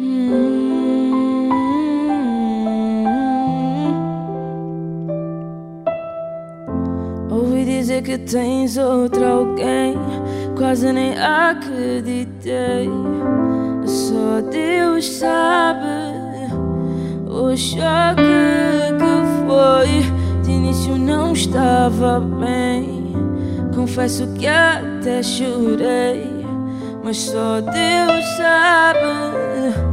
Hum. Ouvi dizer que tens outro alguém, quase nem acreditei. Só Deus sabe o choque que foi. De início não estava bem, confesso que até chorei, mas só Deus sabe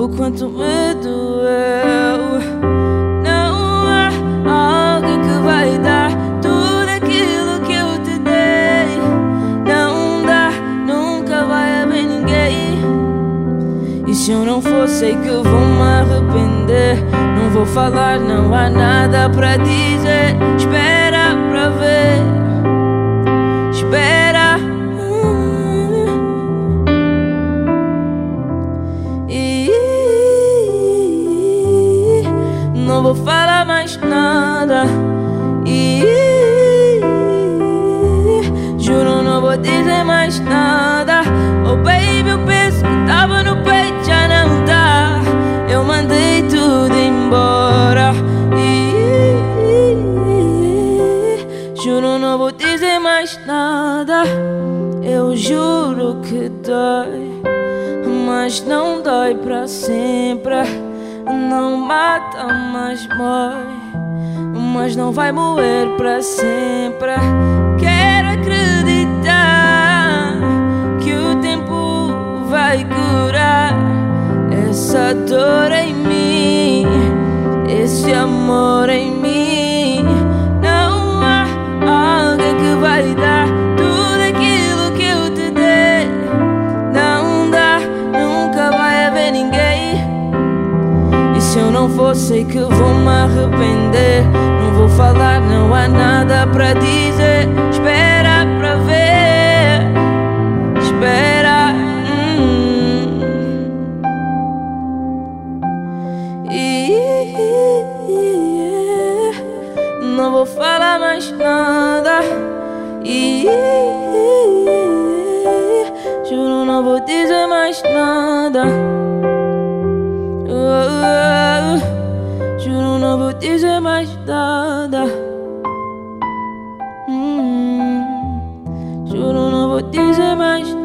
o quanto me doeu. Não há alguém que vai dar tudo aquilo que eu te dei. Não dá, nunca vai haver ninguém. E se eu não for, sei que vou me arrepender. Não vou falar, não há nada para dizer. Espera pra ver. Não vou falar mais nada. E juro, não vou dizer mais nada. Oh, baby, o peso que tava no peito já não dá. Eu mandei tudo embora. E juro, não vou dizer mais nada. Eu juro que dói, mas não dói pra sempre não mata, mas morre. Mas não vai morrer para sempre. Quero acreditar que o tempo vai curar essa dor em mim, esse amor em mim. Se eu não for, sei que vou me arrepender. Não vou falar, não há nada para dizer. Espera pra ver, espera. Hum. não vou falar mais nada. juro, não vou dizer mais nada. não vou dizer mais nada. Hum, juro, não vou dizer mais nada.